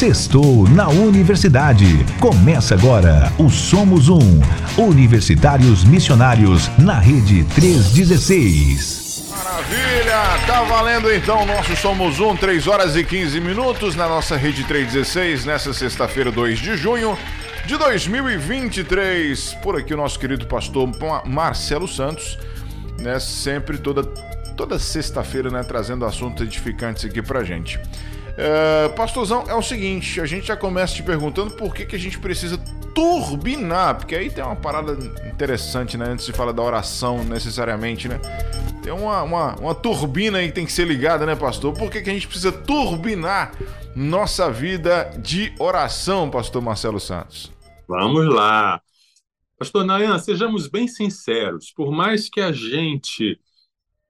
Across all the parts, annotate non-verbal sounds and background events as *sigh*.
Sextou na Universidade. Começa agora o Somos Um. Universitários Missionários na Rede 316. Maravilha! Tá valendo então nosso Somos Um, 3 horas e 15 minutos na nossa Rede 316, nessa sexta-feira, 2 de junho de 2023. Por aqui o nosso querido pastor Marcelo Santos, né? Sempre toda toda sexta-feira, né, trazendo assuntos edificantes aqui pra gente. Uh, pastorzão, é o seguinte, a gente já começa te perguntando por que, que a gente precisa turbinar, porque aí tem uma parada interessante, né? Antes de falar da oração necessariamente, né? Tem uma, uma, uma turbina aí que tem que ser ligada, né, pastor? Por que, que a gente precisa turbinar nossa vida de oração, pastor Marcelo Santos? Vamos lá. Pastor Nayan, sejamos bem sinceros. Por mais que a gente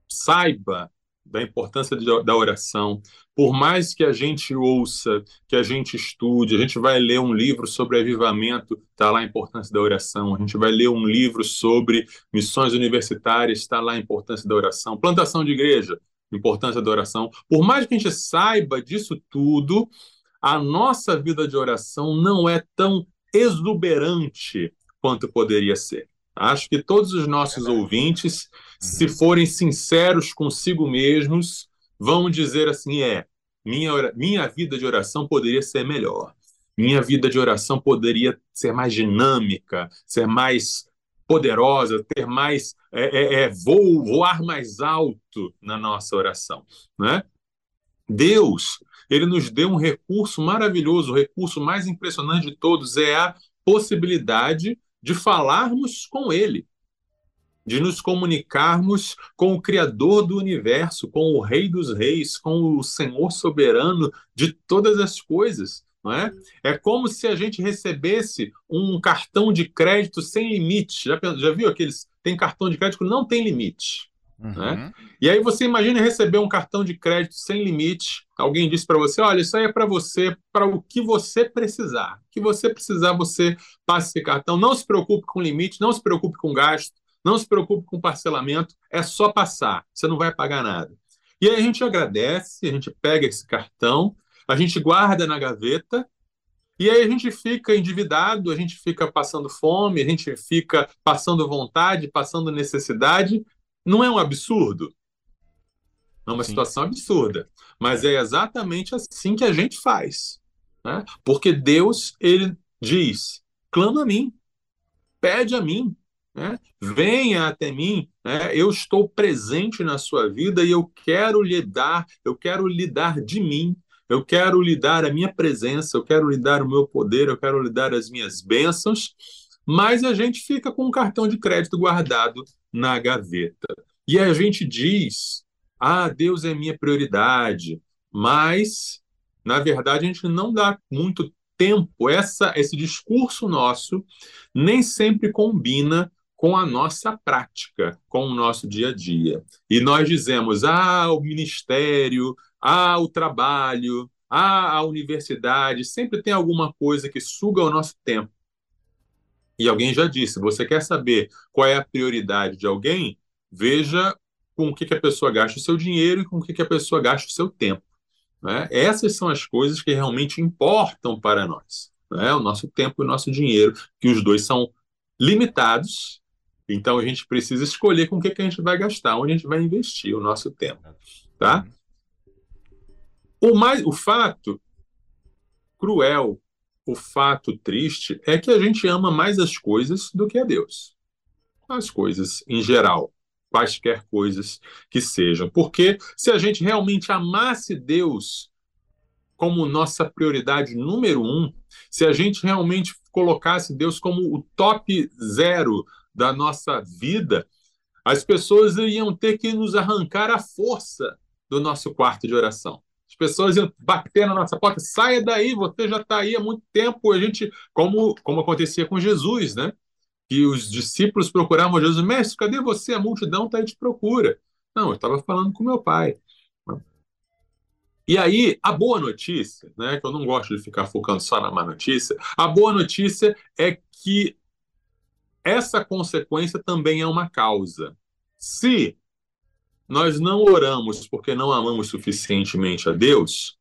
saiba da importância da oração, por mais que a gente ouça, que a gente estude, a gente vai ler um livro sobre avivamento, está lá a importância da oração, a gente vai ler um livro sobre missões universitárias, está lá a importância da oração, plantação de igreja, importância da oração. Por mais que a gente saiba disso tudo, a nossa vida de oração não é tão exuberante quanto poderia ser. Acho que todos os nossos ouvintes, uhum. se forem sinceros consigo mesmos, vão dizer assim: é, minha, minha vida de oração poderia ser melhor. Minha vida de oração poderia ser mais dinâmica, ser mais poderosa, ter mais é, é, é, voo, voar mais alto na nossa oração, né? Deus, ele nos deu um recurso maravilhoso, o recurso mais impressionante de todos é a possibilidade de falarmos com Ele, de nos comunicarmos com o Criador do universo, com o Rei dos Reis, com o Senhor soberano de todas as coisas. Não é? é como se a gente recebesse um cartão de crédito sem limite. Já, já viu aqueles? Tem cartão de crédito que não tem limite. Uhum. Né? E aí você imagina receber um cartão de crédito sem limite. Alguém disse para você: olha, isso aí é para você, para o que você precisar. O que você precisar, você passa esse cartão. Não se preocupe com limite, não se preocupe com gasto, não se preocupe com parcelamento. É só passar, você não vai pagar nada. E aí a gente agradece, a gente pega esse cartão, a gente guarda na gaveta e aí a gente fica endividado, a gente fica passando fome, a gente fica passando vontade, passando necessidade, não é um absurdo? É uma Sim. situação absurda. Mas é exatamente assim que a gente faz. Né? Porque Deus, ele diz: clama a mim, pede a mim, né? venha até mim, né? eu estou presente na sua vida e eu quero lhe dar, eu quero lhe dar de mim, eu quero lhe dar a minha presença, eu quero lhe dar o meu poder, eu quero lhe dar as minhas bênçãos, mas a gente fica com um cartão de crédito guardado na gaveta. E a gente diz: ah, Deus é minha prioridade, mas, na verdade, a gente não dá muito tempo. Essa, esse discurso nosso nem sempre combina com a nossa prática, com o nosso dia a dia. E nós dizemos: ah, o ministério, ah, o trabalho, ah, a universidade, sempre tem alguma coisa que suga o nosso tempo. E alguém já disse: você quer saber qual é a prioridade de alguém? Veja com o que, que a pessoa gasta o seu dinheiro e com o que, que a pessoa gasta o seu tempo. Né? Essas são as coisas que realmente importam para nós. Né? O nosso tempo e o nosso dinheiro, que os dois são limitados. Então a gente precisa escolher com o que, que a gente vai gastar, onde a gente vai investir o nosso tempo. Tá? O, mais, o fato cruel o fato triste é que a gente ama mais as coisas do que a Deus. As coisas em geral, quaisquer coisas que sejam. Porque se a gente realmente amasse Deus como nossa prioridade número um, se a gente realmente colocasse Deus como o top zero da nossa vida, as pessoas iriam ter que nos arrancar a força do nosso quarto de oração pessoas iam bater na nossa porta, saia daí, você já está aí há muito tempo. A gente, como, como acontecia com Jesus, né? Que os discípulos procuravam Jesus, mestre, cadê você? A multidão está aí te procura. Não, eu estava falando com meu pai. E aí, a boa notícia, né, que eu não gosto de ficar focando só na má notícia, a boa notícia é que essa consequência também é uma causa. Se nós não oramos porque não amamos suficientemente a Deus,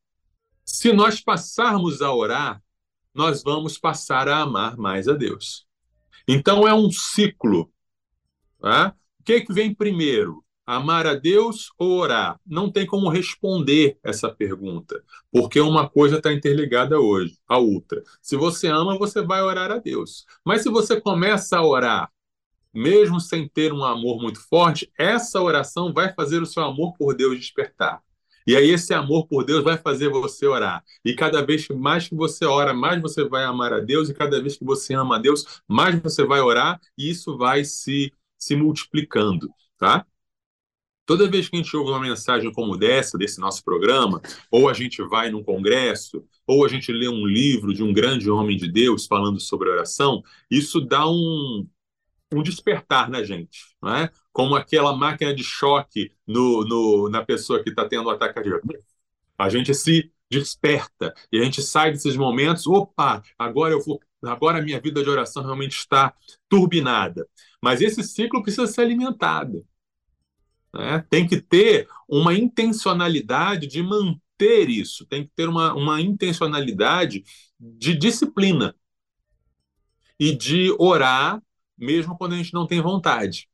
Se nós passarmos a orar, nós vamos passar a amar mais a Deus. Então é um ciclo. Tá? O que, é que vem primeiro? Amar a Deus ou orar? Não tem como responder essa pergunta, porque uma coisa está interligada hoje à outra. Se você ama, você vai orar a Deus. Mas se você começa a orar, mesmo sem ter um amor muito forte, essa oração vai fazer o seu amor por Deus despertar. E aí esse amor por Deus vai fazer você orar. E cada vez mais que você ora, mais você vai amar a Deus, e cada vez que você ama a Deus, mais você vai orar, e isso vai se, se multiplicando, tá? Toda vez que a gente ouve uma mensagem como dessa, desse nosso programa, ou a gente vai num congresso, ou a gente lê um livro de um grande homem de Deus falando sobre oração, isso dá um, um despertar na gente, não é? como aquela máquina de choque no, no na pessoa que está tendo um ataque cardíaco. A gente se desperta e a gente sai desses momentos, opa, agora eu vou, agora a minha vida de oração realmente está turbinada. Mas esse ciclo precisa ser alimentado. Né? Tem que ter uma intencionalidade de manter isso, tem que ter uma, uma intencionalidade de disciplina e de orar mesmo quando a gente não tem vontade.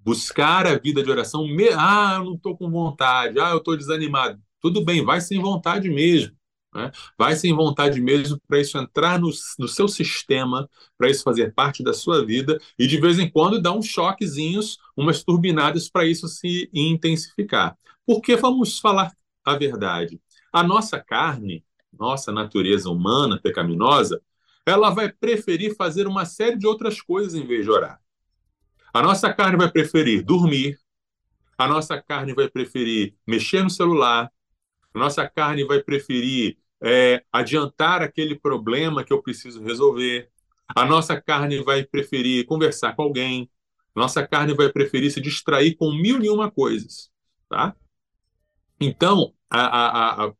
Buscar a vida de oração, me... ah, eu não estou com vontade, ah, eu estou desanimado. Tudo bem, vai sem vontade mesmo. Né? Vai sem vontade mesmo para isso entrar no, no seu sistema, para isso fazer parte da sua vida e de vez em quando dar uns choquezinhos, umas turbinadas para isso se intensificar. Porque vamos falar a verdade. A nossa carne, nossa natureza humana pecaminosa, ela vai preferir fazer uma série de outras coisas em vez de orar. A nossa carne vai preferir dormir, a nossa carne vai preferir mexer no celular, a nossa carne vai preferir é, adiantar aquele problema que eu preciso resolver, a nossa carne vai preferir conversar com alguém, nossa carne vai preferir se distrair com mil e uma coisas. Tá? Então, a, a, a,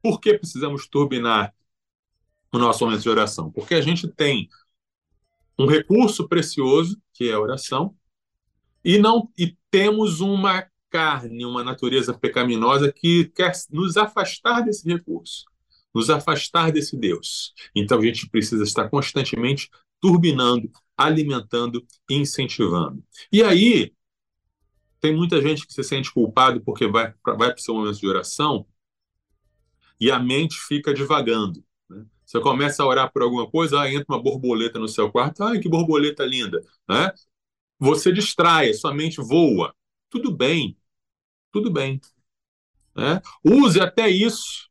por que precisamos turbinar no nosso momento de oração? Porque a gente tem um recurso precioso, que é a oração, e não e temos uma carne, uma natureza pecaminosa que quer nos afastar desse recurso, nos afastar desse Deus. Então a gente precisa estar constantemente turbinando, alimentando incentivando. E aí tem muita gente que se sente culpado porque vai, vai para o seu momento de oração e a mente fica divagando. Você começa a orar por alguma coisa, ah, entra uma borboleta no seu quarto, ai, que borboleta linda, né? Você distrai, sua mente voa. Tudo bem, tudo bem. Né? Use até isso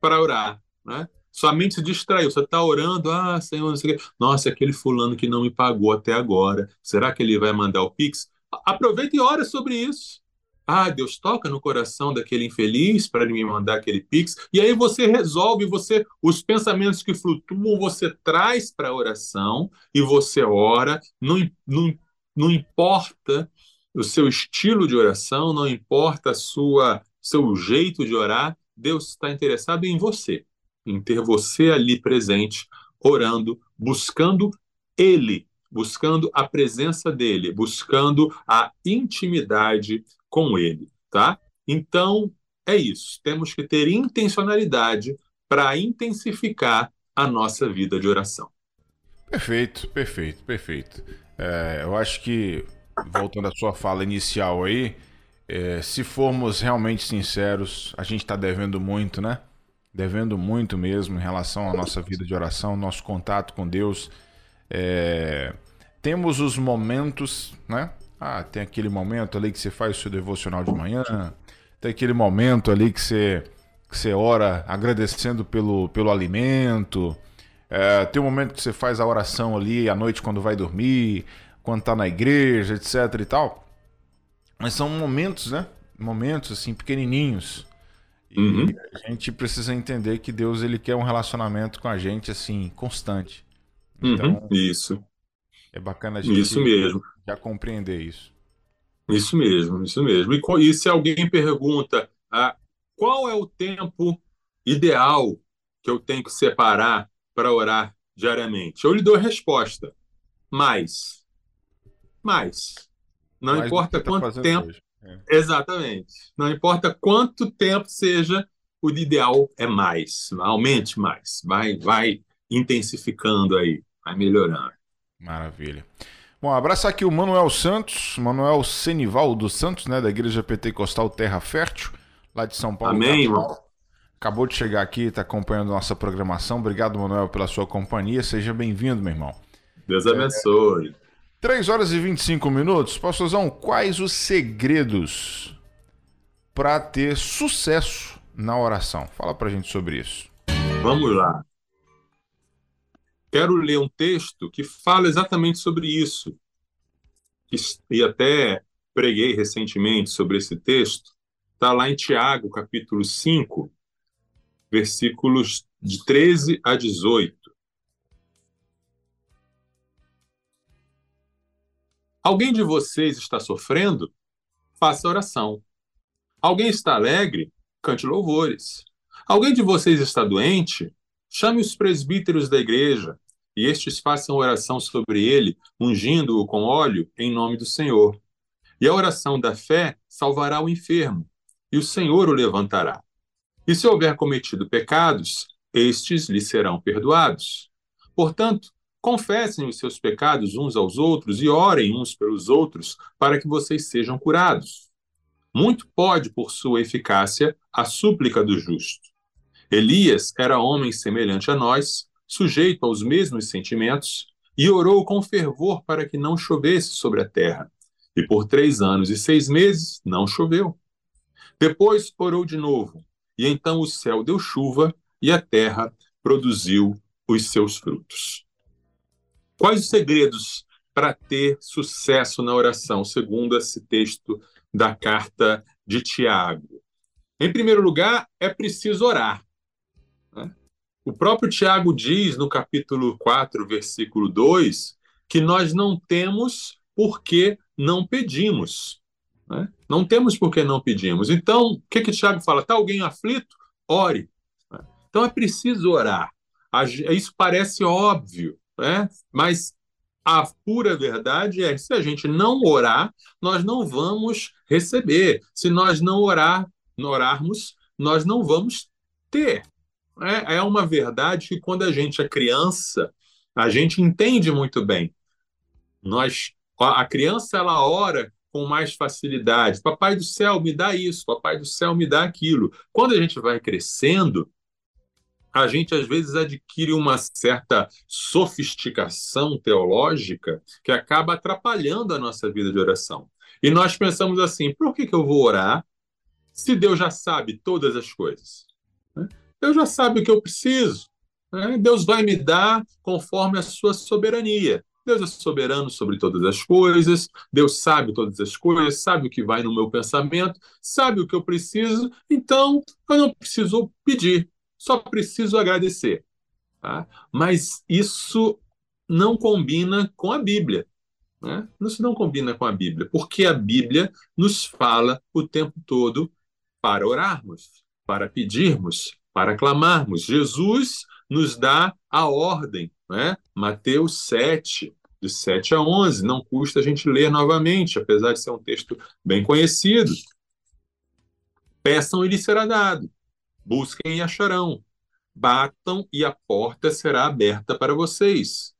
para orar, né? Sua mente se distraiu, você está orando, ah, Senhor, não sei o quê. Nossa, aquele fulano que não me pagou até agora, será que ele vai mandar o Pix? Aproveita e ora sobre isso. Ah, Deus toca no coração daquele infeliz para ele me mandar aquele pix. E aí você resolve, você os pensamentos que flutuam, você traz para a oração e você ora. Não, não, não importa o seu estilo de oração, não importa a sua seu jeito de orar, Deus está interessado em você, em ter você ali presente, orando, buscando Ele, buscando a presença dele, buscando a intimidade com ele, tá? Então, é isso. Temos que ter intencionalidade para intensificar a nossa vida de oração. Perfeito, perfeito, perfeito. É, eu acho que, voltando à sua fala inicial aí, é, se formos realmente sinceros, a gente está devendo muito, né? Devendo muito mesmo em relação à nossa vida de oração, nosso contato com Deus. É, temos os momentos, né? Ah, tem aquele momento ali que você faz o seu devocional de manhã, tem aquele momento ali que você, que você ora agradecendo pelo, pelo alimento, é, tem um momento que você faz a oração ali à noite quando vai dormir, quando tá na igreja, etc e tal. Mas são momentos, né? Momentos assim pequenininhos. E uhum. a gente precisa entender que Deus ele quer um relacionamento com a gente assim constante. Uhum. Então, uhum. isso. É bacana a gente isso mesmo. já compreender isso. Isso mesmo, isso mesmo. E, e se alguém pergunta ah, qual é o tempo ideal que eu tenho que separar para orar diariamente, eu lhe dou a resposta. Mais. Mais. Não mais importa tá quanto tempo. É. Exatamente. Não importa quanto tempo seja o ideal é mais, aumente mais, vai, vai intensificando aí, vai melhorando. Maravilha. Bom, abraço aqui o Manuel Santos, Manuel Senival dos Santos, né, da Igreja Pentecostal Terra Fértil, lá de São Paulo. Amém, irmão. Acabou de chegar aqui, está acompanhando nossa programação. Obrigado, Manuel, pela sua companhia. Seja bem-vindo, meu irmão. Deus abençoe. É... 3 horas e 25 minutos. Pastorzão, quais os segredos para ter sucesso na oração? Fala para gente sobre isso. Vamos lá. Quero ler um texto que fala exatamente sobre isso. E até preguei recentemente sobre esse texto. Está lá em Tiago, capítulo 5, versículos de 13 a 18. Alguém de vocês está sofrendo? Faça oração. Alguém está alegre? Cante louvores. Alguém de vocês está doente? Chame os presbíteros da igreja, e estes façam oração sobre ele, ungindo-o com óleo em nome do Senhor. E a oração da fé salvará o enfermo, e o Senhor o levantará. E se houver cometido pecados, estes lhe serão perdoados. Portanto, confessem os seus pecados uns aos outros e orem uns pelos outros para que vocês sejam curados. Muito pode, por sua eficácia, a súplica do justo. Elias era homem semelhante a nós, sujeito aos mesmos sentimentos, e orou com fervor para que não chovesse sobre a terra. E por três anos e seis meses não choveu. Depois orou de novo, e então o céu deu chuva e a terra produziu os seus frutos. Quais os segredos para ter sucesso na oração, segundo esse texto da carta de Tiago? Em primeiro lugar, é preciso orar. Né? O próprio Tiago diz no capítulo 4, versículo 2, que nós não temos porque não pedimos. Né? Não temos por que não pedimos. Então, o que, que Tiago fala? Está alguém aflito? Ore. Né? Então é preciso orar. Isso parece óbvio, né? mas a pura verdade é que se a gente não orar, nós não vamos receber. Se nós não orar, orarmos, nós não vamos ter. É, é uma verdade que quando a gente é criança, a gente entende muito bem. Nós, a criança ela ora com mais facilidade. Papai do céu, me dá isso, papai do céu, me dá aquilo. Quando a gente vai crescendo, a gente às vezes adquire uma certa sofisticação teológica que acaba atrapalhando a nossa vida de oração. E nós pensamos assim: por que, que eu vou orar se Deus já sabe todas as coisas? Né? Deus já sabe o que eu preciso. Né? Deus vai me dar conforme a sua soberania. Deus é soberano sobre todas as coisas, Deus sabe todas as coisas, sabe o que vai no meu pensamento, sabe o que eu preciso, então eu não preciso pedir, só preciso agradecer. Tá? Mas isso não combina com a Bíblia. Né? Isso não combina com a Bíblia, porque a Bíblia nos fala o tempo todo para orarmos, para pedirmos, para clamarmos. Jesus nos dá a ordem, né? Mateus 7, de 7 a 11. Não custa a gente ler novamente, apesar de ser um texto bem conhecido. Peçam e lhes será dado. Busquem e acharão. Batam e a porta será aberta para vocês.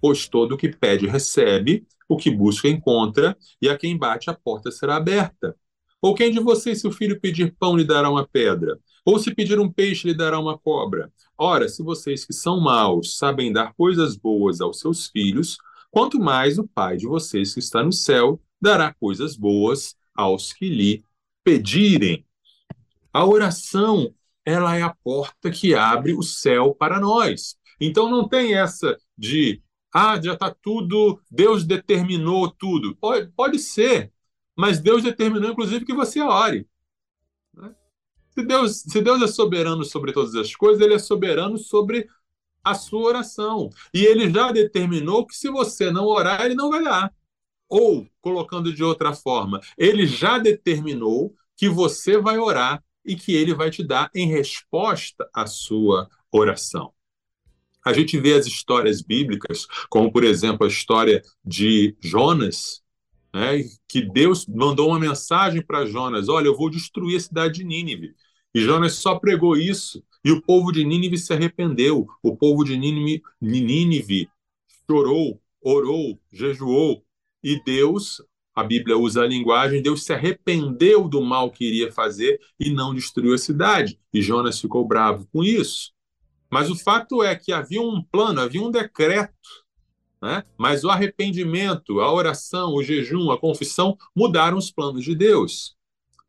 Pois todo o que pede recebe, o que busca encontra, e a quem bate a porta será aberta. Ou quem de vocês, se o filho pedir pão, lhe dará uma pedra? Ou se pedir um peixe, lhe dará uma cobra? Ora, se vocês que são maus sabem dar coisas boas aos seus filhos, quanto mais o Pai de vocês que está no céu dará coisas boas aos que lhe pedirem. A oração, ela é a porta que abre o céu para nós. Então não tem essa de ah, já está tudo, Deus determinou tudo. Pode, pode ser, mas Deus determinou, inclusive, que você ore. Né? Se Deus, se Deus é soberano sobre todas as coisas, Ele é soberano sobre a sua oração. E ele já determinou que se você não orar, ele não vai dar. Ou, colocando de outra forma, ele já determinou que você vai orar e que ele vai te dar em resposta à sua oração. A gente vê as histórias bíblicas, como por exemplo a história de Jonas, né, que Deus mandou uma mensagem para Jonas: Olha, eu vou destruir a cidade de Nínive. E Jonas só pregou isso. E o povo de Nínive se arrependeu. O povo de Nínive, Nínive chorou, orou, jejuou. E Deus, a Bíblia usa a linguagem, Deus se arrependeu do mal que iria fazer e não destruiu a cidade. E Jonas ficou bravo com isso. Mas o fato é que havia um plano, havia um decreto né? Mas o arrependimento, a oração, o jejum, a confissão mudaram os planos de Deus.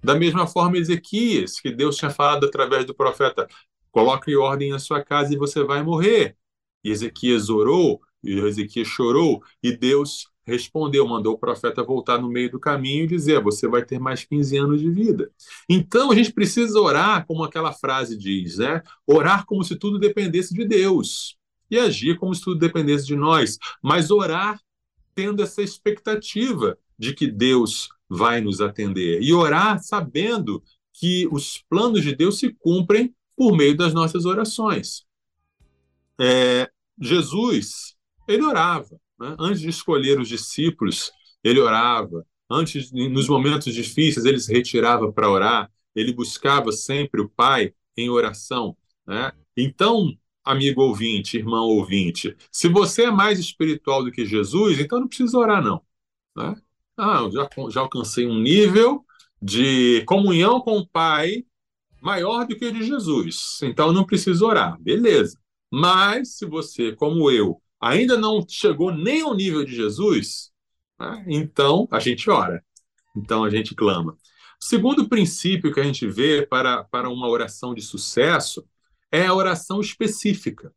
Da mesma forma, Ezequias, que Deus tinha falado através do profeta: coloque ordem na sua casa e você vai morrer. E Ezequias orou, e Ezequias chorou, e Deus respondeu, mandou o profeta voltar no meio do caminho e dizer: Você vai ter mais 15 anos de vida. Então a gente precisa orar, como aquela frase diz, né? Orar como se tudo dependesse de Deus e agir como se tudo dependesse de nós, mas orar tendo essa expectativa de que Deus vai nos atender e orar sabendo que os planos de Deus se cumprem por meio das nossas orações. É, Jesus, ele orava. Né? Antes de escolher os discípulos, ele orava. Antes, nos momentos difíceis, ele se retirava para orar. Ele buscava sempre o Pai em oração. Né? Então, amigo ouvinte, irmão ouvinte, se você é mais espiritual do que Jesus, então não precisa orar, não. Né? Ah, eu já, já alcancei um nível de comunhão com o Pai maior do que o de Jesus, então não preciso orar. Beleza. Mas se você, como eu, ainda não chegou nem ao nível de Jesus, né? então a gente ora. Então a gente clama. O segundo princípio que a gente vê para, para uma oração de sucesso é a oração específica.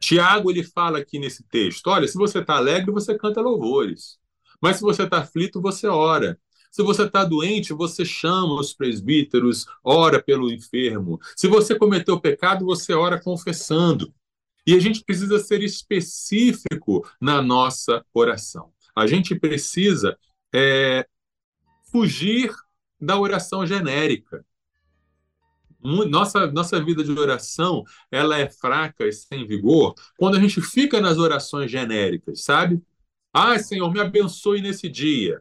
Tiago ele fala aqui nesse texto: olha, se você está alegre, você canta louvores. Mas se você está aflito, você ora. Se você está doente, você chama os presbíteros, ora pelo enfermo. Se você cometeu pecado, você ora confessando. E a gente precisa ser específico na nossa oração. A gente precisa é, fugir da oração genérica nossa, nossa vida de oração ela é fraca e sem vigor quando a gente fica nas orações genéricas, sabe? Ah, Senhor, me abençoe nesse dia.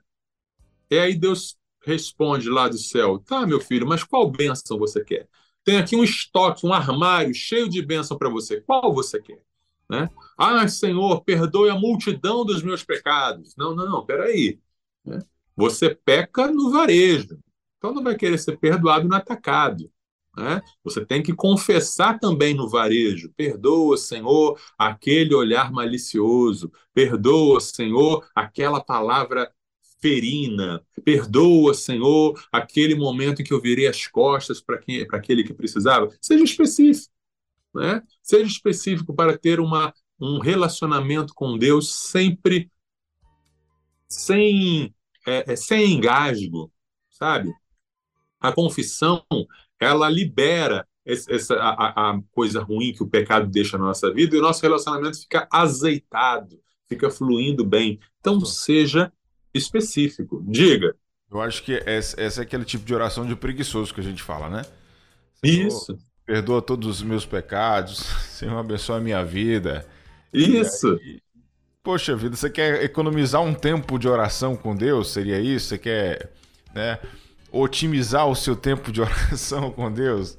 E aí Deus responde lá do céu: Tá, meu filho, mas qual bênção você quer? Tem aqui um estoque, um armário cheio de bênção para você. Qual você quer? Né? Ah, Senhor, perdoe a multidão dos meus pecados. Não, não, não, peraí. Né? Você peca no varejo, então não vai querer ser perdoado no atacado. Né? Você tem que confessar também no varejo. Perdoa, Senhor, aquele olhar malicioso. Perdoa, Senhor, aquela palavra ferina. Perdoa, Senhor, aquele momento em que eu virei as costas para aquele que precisava. Seja específico. Né? Seja específico para ter uma, um relacionamento com Deus sempre sem, é, é sem engasgo, sabe? A confissão ela libera essa, a, a, coisa ruim que o pecado deixa na nossa vida e o nosso relacionamento fica azeitado, fica fluindo bem. Então, seja específico. Diga. Eu acho que essa, essa é aquele tipo de oração de preguiçoso que a gente fala, né? Senhor, Isso. Perdoa todos os meus pecados, *laughs* Senhor, abençoa a minha vida. Isso. E, poxa vida, você quer economizar um tempo de oração com Deus? Seria isso? Você quer, né? otimizar o seu tempo de *laughs* oração com Deus.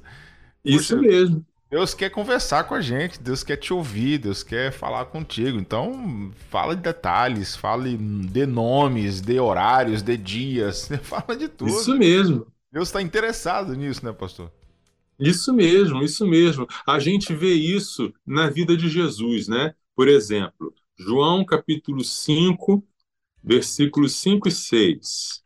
Isso Puxa, mesmo. Deus quer conversar com a gente, Deus quer te ouvir, Deus quer falar contigo. Então, fala de detalhes, fale de nomes, de horários, de dias, *laughs* fala de tudo. Isso mesmo. Deus está interessado nisso, né, pastor? Isso mesmo, isso mesmo. A gente vê isso na vida de Jesus, né? Por exemplo, João capítulo 5, versículos 5 e 6.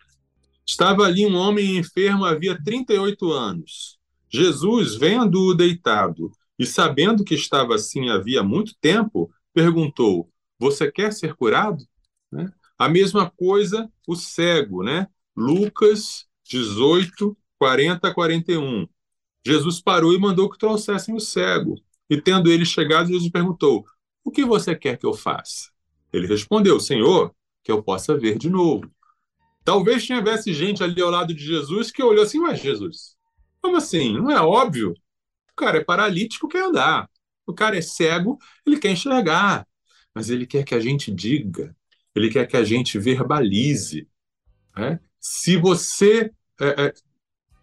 Estava ali um homem enfermo havia 38 anos. Jesus, vendo-o deitado e sabendo que estava assim havia muito tempo, perguntou: Você quer ser curado? Né? A mesma coisa o cego, né? Lucas 18, 40 a 41. Jesus parou e mandou que trouxessem o cego. E tendo ele chegado, Jesus perguntou: O que você quer que eu faça? Ele respondeu: Senhor, que eu possa ver de novo. Talvez tivesse gente ali ao lado de Jesus que olhou assim, mas Jesus, como assim? Não é óbvio? O cara é paralítico, quer andar. O cara é cego, ele quer enxergar. Mas ele quer que a gente diga, ele quer que a gente verbalize. Né? Se você é, é,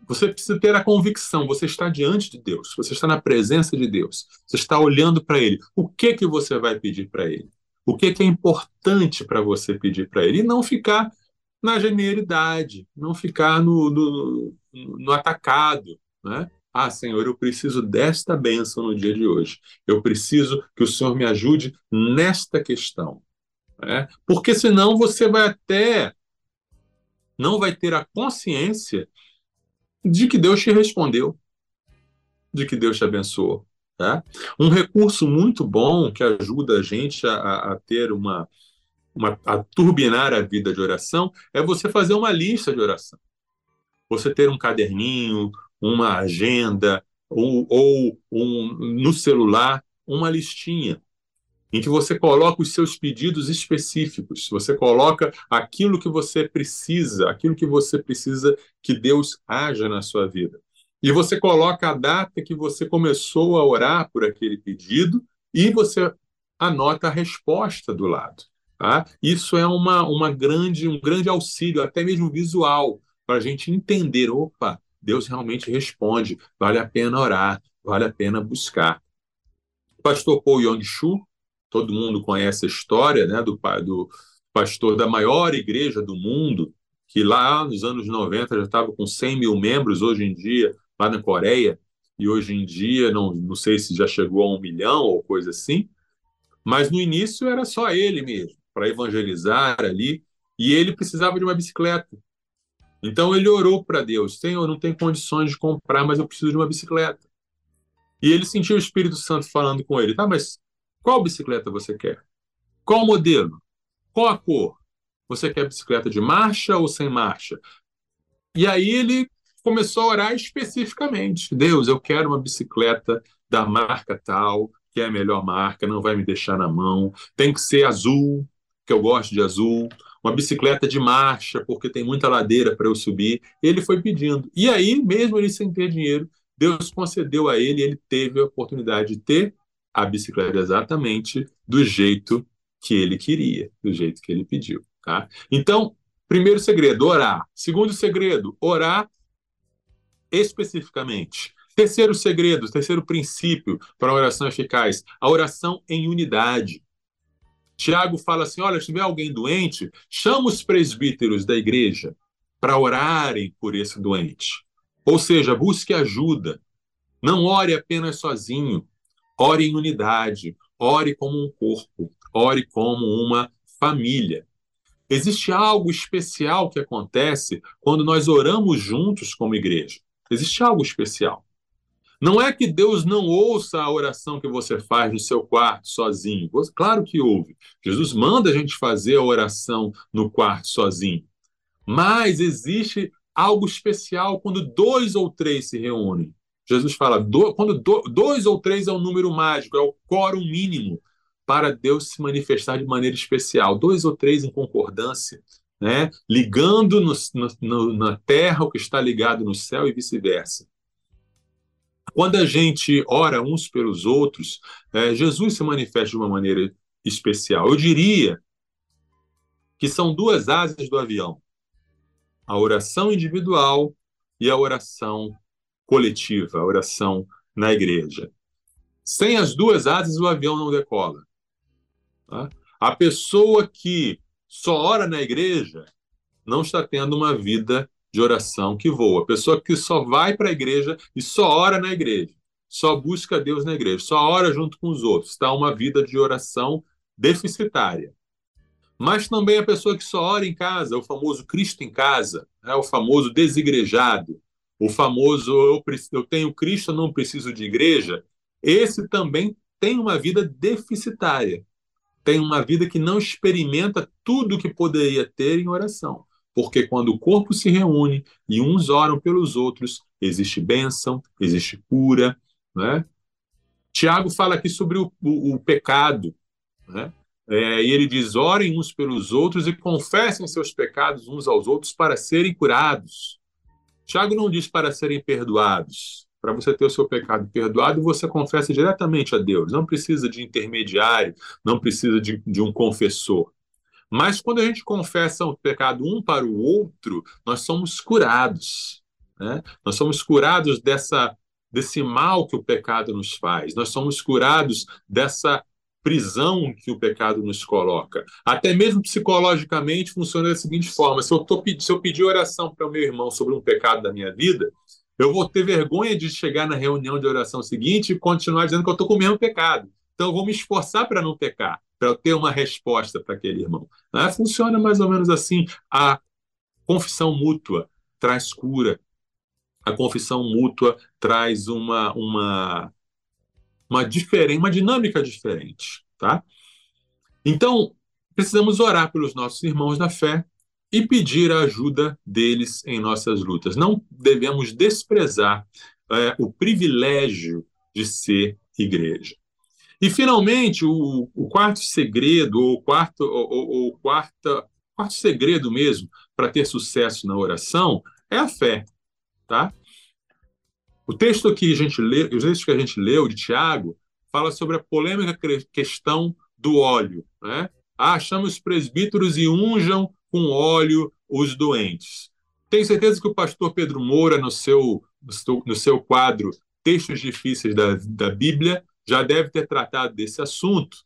Você precisa ter a convicção, você está diante de Deus, você está na presença de Deus, você está olhando para Ele. O que que você vai pedir para Ele? O que, que é importante para você pedir para Ele? E não ficar na genialidade, não ficar no, no, no atacado, né? Ah, Senhor, eu preciso desta bênção no dia de hoje. Eu preciso que o Senhor me ajude nesta questão. Né? Porque senão você vai até não vai ter a consciência de que Deus te respondeu, de que Deus te abençoou. Tá? Um recurso muito bom que ajuda a gente a, a ter uma, uma, a turbinar a vida de oração é você fazer uma lista de oração. Você ter um caderninho, uma agenda ou, ou um, no celular uma listinha em que você coloca os seus pedidos específicos, você coloca aquilo que você precisa, aquilo que você precisa que Deus haja na sua vida. E você coloca a data que você começou a orar por aquele pedido e você anota a resposta do lado. Tá? Isso é uma, uma grande, um grande auxílio, até mesmo visual, para a gente entender, opa, Deus realmente responde, vale a pena orar, vale a pena buscar. Pastor Paul Yong-Chu, todo mundo conhece a história né, do, do pastor da maior igreja do mundo, que lá nos anos 90 já estava com 100 mil membros, hoje em dia, lá na Coreia, e hoje em dia, não, não sei se já chegou a um milhão ou coisa assim, mas no início era só ele mesmo, para evangelizar ali, e ele precisava de uma bicicleta. Então ele orou para Deus: Senhor, não tenho condições de comprar, mas eu preciso de uma bicicleta. E ele sentiu o Espírito Santo falando com ele: Tá, mas qual bicicleta você quer? Qual modelo? Qual a cor? Você quer bicicleta de marcha ou sem marcha? E aí ele começou a orar especificamente: Deus, eu quero uma bicicleta da marca tal, que é a melhor marca, não vai me deixar na mão. Tem que ser azul, que eu gosto de azul uma bicicleta de marcha, porque tem muita ladeira para eu subir. Ele foi pedindo. E aí, mesmo ele sem ter dinheiro, Deus concedeu a ele, ele teve a oportunidade de ter a bicicleta exatamente do jeito que ele queria, do jeito que ele pediu. Tá? Então, primeiro segredo, orar. Segundo segredo, orar especificamente. Terceiro segredo, terceiro princípio para a oração eficaz, a oração em unidade. Tiago fala assim: olha, se tiver alguém doente, chama os presbíteros da igreja para orarem por esse doente. Ou seja, busque ajuda. Não ore apenas sozinho. Ore em unidade. Ore como um corpo. Ore como uma família. Existe algo especial que acontece quando nós oramos juntos como igreja. Existe algo especial. Não é que Deus não ouça a oração que você faz no seu quarto sozinho. Claro que ouve. Jesus manda a gente fazer a oração no quarto sozinho. Mas existe algo especial quando dois ou três se reúnem. Jesus fala, do, quando do, dois ou três é um número mágico, é o quórum mínimo para Deus se manifestar de maneira especial. Dois ou três em concordância, né? ligando no, no, na terra o que está ligado no céu e vice-versa. Quando a gente ora uns pelos outros, é, Jesus se manifesta de uma maneira especial. Eu diria que são duas asas do avião: a oração individual e a oração coletiva, a oração na igreja. Sem as duas asas, o avião não decola. Tá? A pessoa que só ora na igreja não está tendo uma vida de oração que voa. Pessoa que só vai para a igreja e só ora na igreja, só busca Deus na igreja, só ora junto com os outros. Está uma vida de oração deficitária. Mas também a pessoa que só ora em casa, o famoso Cristo em casa, é o famoso desigrejado, o famoso eu, eu tenho Cristo, não preciso de igreja. Esse também tem uma vida deficitária. Tem uma vida que não experimenta tudo que poderia ter em oração. Porque quando o corpo se reúne e uns oram pelos outros, existe bênção, existe cura. Né? Tiago fala aqui sobre o, o, o pecado. Né? É, e ele diz: orem uns pelos outros e confessem seus pecados uns aos outros para serem curados. Tiago não diz para serem perdoados. Para você ter o seu pecado perdoado, você confessa diretamente a Deus. Não precisa de intermediário, não precisa de, de um confessor. Mas quando a gente confessa o pecado um para o outro, nós somos curados. Né? Nós somos curados dessa desse mal que o pecado nos faz. Nós somos curados dessa prisão que o pecado nos coloca. Até mesmo psicologicamente funciona da seguinte forma: se eu, tô, se eu pedir oração para o meu irmão sobre um pecado da minha vida, eu vou ter vergonha de chegar na reunião de oração seguinte e continuar dizendo que eu estou com o mesmo pecado. Então eu vou me esforçar para não pecar, para eu ter uma resposta para aquele irmão. Ah, funciona mais ou menos assim. A confissão mútua traz cura. A confissão mútua traz uma, uma uma, diferente, uma dinâmica diferente. Tá? Então, precisamos orar pelos nossos irmãos na fé e pedir a ajuda deles em nossas lutas. Não devemos desprezar é, o privilégio de ser igreja. E, finalmente, o, o quarto segredo, ou quarto, ou, ou, quarta, quarto segredo mesmo para ter sucesso na oração é a fé. Tá? O texto que a gente lê, o texto que a gente leu de Tiago fala sobre a polêmica questão do óleo, né? Ah, chame os presbíteros e unjam com óleo os doentes. Tenho certeza que o pastor Pedro Moura, no seu, no seu quadro Textos Difíceis da, da Bíblia, já deve ter tratado desse assunto.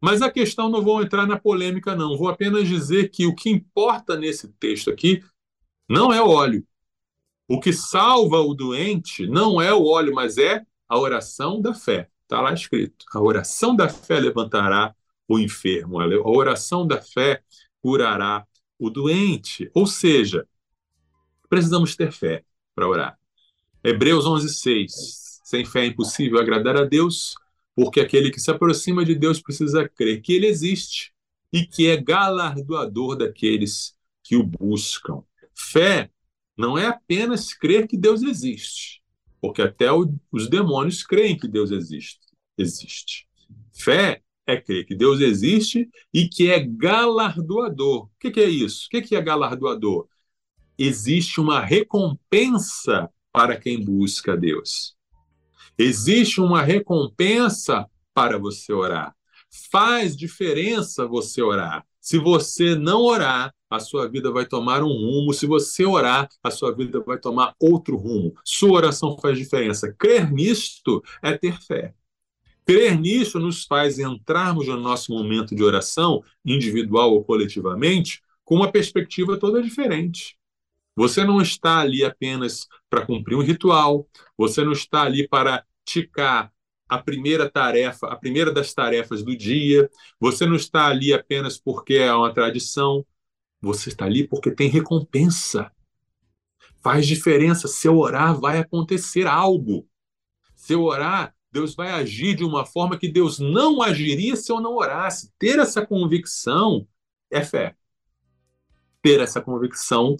Mas a questão não vou entrar na polêmica, não. Vou apenas dizer que o que importa nesse texto aqui não é o óleo, o que salva o doente não é o óleo, mas é a oração da fé. Está lá escrito: a oração da fé levantará o enfermo, a oração da fé curará o doente. Ou seja, precisamos ter fé para orar. Hebreus 11:6 Sem fé é impossível agradar a Deus, porque aquele que se aproxima de Deus precisa crer que ele existe e que é galardoador daqueles que o buscam. Fé não é apenas crer que Deus existe, porque até o, os demônios creem que Deus existe. existe. Fé é crer que Deus existe e que é galardoador. O que, que é isso? O que, que é galardoador? Existe uma recompensa para quem busca Deus. Existe uma recompensa para você orar. Faz diferença você orar. Se você não orar, a sua vida vai tomar um rumo. Se você orar, a sua vida vai tomar outro rumo. Sua oração faz diferença. Crer nisto é ter fé. Crer nisso nos faz entrarmos no nosso momento de oração, individual ou coletivamente, com uma perspectiva toda diferente. Você não está ali apenas para cumprir um ritual, você não está ali para ticar a primeira tarefa, a primeira das tarefas do dia, você não está ali apenas porque é uma tradição, você está ali porque tem recompensa. Faz diferença. Se eu orar, vai acontecer algo. Se eu orar, Deus vai agir de uma forma que Deus não agiria se eu não orasse. Ter essa convicção é fé. Ter essa convicção